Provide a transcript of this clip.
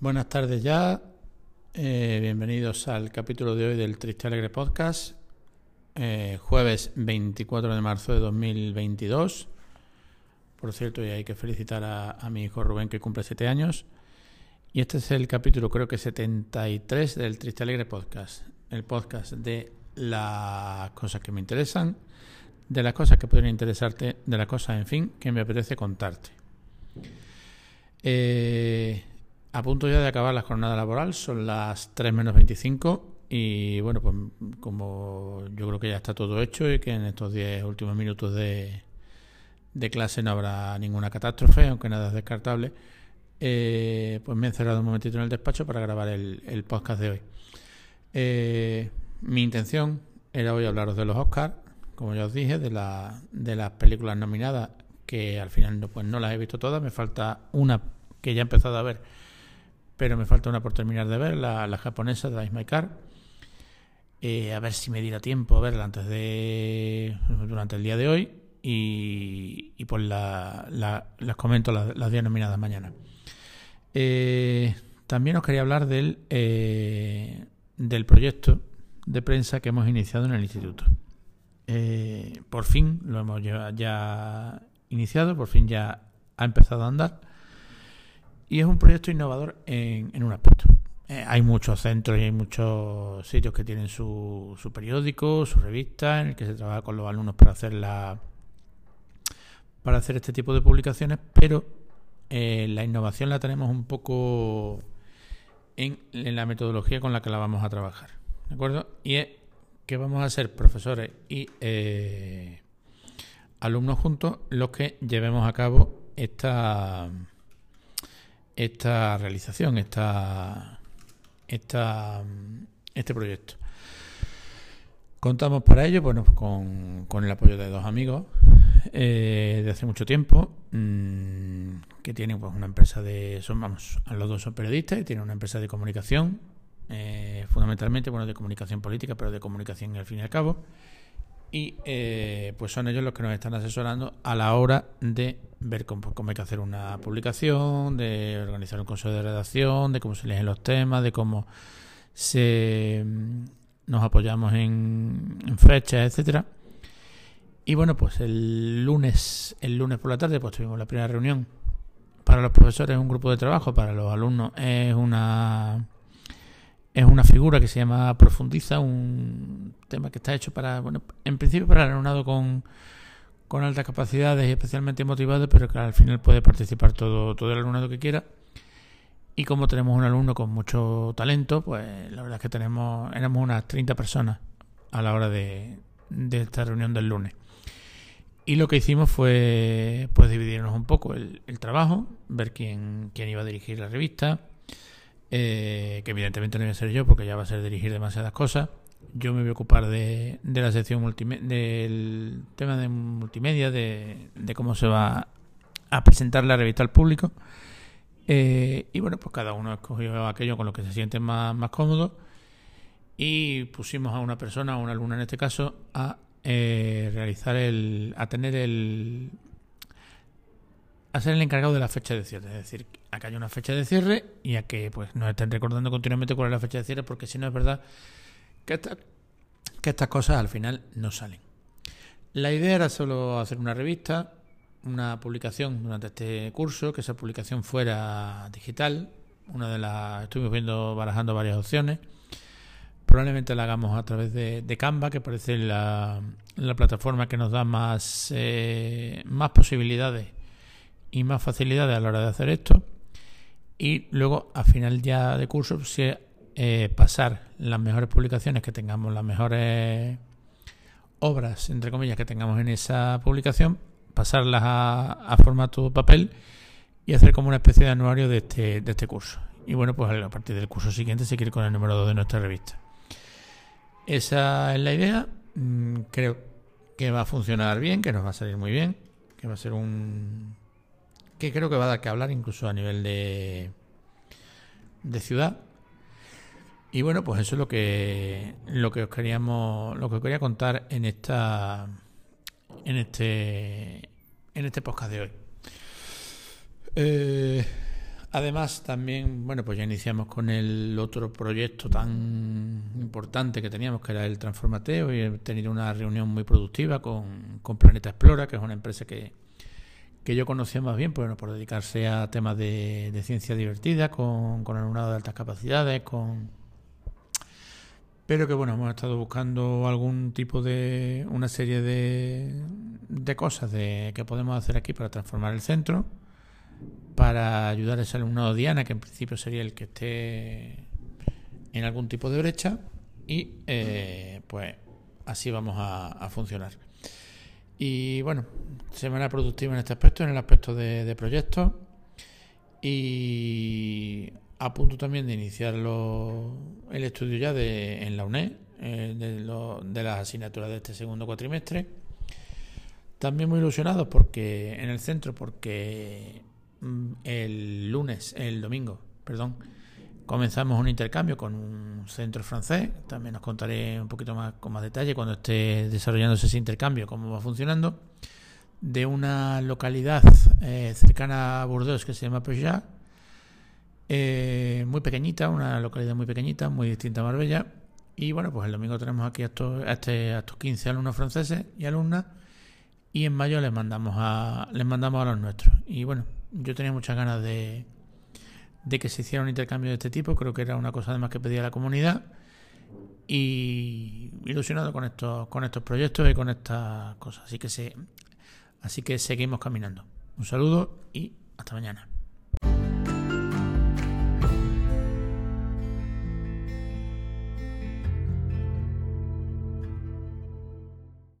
Buenas tardes ya. Eh, bienvenidos al capítulo de hoy del Triste Alegre Podcast. Eh, jueves 24 de marzo de 2022. Por cierto, y hay que felicitar a, a, mi hijo Rubén que cumple 7 años. Y este es el capítulo, creo que 73 del Triste Alegre Podcast. El podcast de las cosas que me interesan, de las cosas que podrían interesarte, de las cosas, en fin, que me apetece contarte. Eh, a punto ya de acabar la jornada laboral, son las 3 menos 25 y bueno, pues como yo creo que ya está todo hecho y que en estos 10 últimos minutos de, de clase no habrá ninguna catástrofe, aunque nada es descartable, eh, pues me he encerrado un momentito en el despacho para grabar el, podcast de hoy. Eh, mi intención era hoy hablaros de los Oscars, como ya os dije, de, la, de las películas nominadas, que al final pues no las he visto todas, me falta una que ya he empezado a ver, pero me falta una por terminar de ver, la, la japonesa de Ice My Car. Eh, a ver si me diera tiempo a verla antes de. durante el día de hoy. Y, y pues la, la, las comento las, las días nominadas mañana. Eh, también os quería hablar del, eh, del proyecto de prensa que hemos iniciado en el instituto. Por fin lo hemos ya, iniciado, por fin ya ha empezado a andar. Y es un proyecto innovador en, en un aspecto. Eh, hay muchos centros y hay muchos sitios que tienen su, su, periódico, su revista, en el que se trabaja con los alumnos para hacer la para hacer este tipo de publicaciones, pero eh, la innovación la tenemos un poco en, la metodología con la que la vamos a trabajar. ¿De acuerdo? Y es que vamos a ser profesores y eh, alumnos juntos los que llevemos a cabo esta esta realización, esta, esta este proyecto. Contamos para ello bueno, con, con el apoyo de dos amigos eh, de hace mucho tiempo mmm, que tienen pues, una empresa de. Son, vamos, los dos son periodistas y tienen una empresa de comunicación eh, fundamentalmente bueno de comunicación política pero de comunicación al fin y al cabo y eh, pues son ellos los que nos están asesorando a la hora de ver cómo, cómo, hay que hacer una publicación de organizar un consejo de redacción de cómo se eligen los temas de cómo se nos apoyamos en, en fechas etcétera. Y bueno pues el lunes el lunes por la tarde pues tuvimos la primera reunión. Para los profesores es un grupo de trabajo para los alumnos es una es una figura que se llama Profundiza, un tema que está hecho para, bueno, en principio para el alumnado con, con altas capacidades y especialmente motivado, pero que al final puede participar todo, todo el alumnado que quiera. Y como tenemos un alumno con mucho talento, pues la verdad es que tenemos, éramos unas 30 personas a la hora de, de esta reunión del lunes. Y lo que hicimos fue pues dividirnos un poco el, el trabajo, ver quién, quién iba a dirigir la revista, eh, que evidentemente no voy a ser yo porque ya va a ser dirigir demasiadas cosas. Yo me voy a ocupar de, de la sección del tema de multimedia, de, de, cómo se va a presentar la revista al público. Eh, y bueno, pues cada uno escogió aquello con lo que se siente más, más cómodo. Y pusimos a una persona, a una alumna en este caso, a eh, realizar el. a tener el a ser el encargado de la fecha de cierre. Es decir, a que haya una fecha de cierre y a que pues nos estén recordando continuamente cuál es la fecha de cierre, porque si no es verdad que, esta, que estas cosas al final no salen. La idea era solo hacer una revista, una publicación durante este curso, que esa publicación fuera digital. Una de las estuvimos viendo, barajando varias opciones. Probablemente la hagamos a través de, de Canva, que parece la, la, plataforma que nos da más, eh, más posibilidades y más facilidades a la hora de hacer esto. Y luego, a final ya de curso, si, eh, pasar las mejores publicaciones que tengamos, las mejores obras, entre comillas, que tengamos en esa publicación, pasarlas a, a formato papel y hacer como una especie de anuario de este, de este curso. Y bueno, pues a partir del curso siguiente seguir con el número 2 de nuestra revista. Esa es la idea. Mm, creo que va a funcionar bien, que nos va a salir muy bien, que va a ser un que creo que va a dar que hablar incluso a nivel de, de ciudad. Y bueno, pues eso es lo que lo que os queríamos lo que os quería contar en esta en este en este podcast de hoy. Eh, Además, también, bueno, pues ya iniciamos con el otro proyecto tan importante que teníamos, que era el Transformateo, y he tenido una reunión muy productiva con, Planeta Explora, que es una empresa que, que yo conocía más bien, pues, por dedicarse a temas de, ciencia divertida, con, con alumnado de altas capacidades, con pero que bueno, hemos estado buscando algún tipo de, una serie de, de cosas de, que podemos hacer aquí para transformar el centro para ayudar a ese alumnado Diana, que en principio sería el que esté en algún tipo de brecha, y eh, pues así vamos a, funcionar. Y bueno, semana productiva en este aspecto, en el aspecto de, proyectos, y a punto también de iniciar el estudio ya de, en la UNED, eh, de, de las asignaturas de este segundo cuatrimestre. También muy ilusionados porque en el centro, porque Mm, el lunes, el domingo, perdón, comenzamos un intercambio con un centro francés. También os contaré un poquito más con más detalle cuando esté desarrollándose ese intercambio, cómo va funcionando. De una localidad eh, cercana a Burdeos que se llama Peugeot, eh, muy pequeñita, una localidad muy pequeñita, muy distinta a Marbella. Y bueno, pues el domingo tenemos aquí a estos, a este, estos 15 alumnos franceses y alumnas. Y en mayo les mandamos a, les mandamos a los nuestros. Y bueno, yo tenía muchas ganas de, de que se hiciera un intercambio de este tipo, creo que era una cosa además que pedía la comunidad y ilusionado con estos con estos proyectos y con estas cosas, así que así que seguimos caminando. Un saludo y hasta mañana.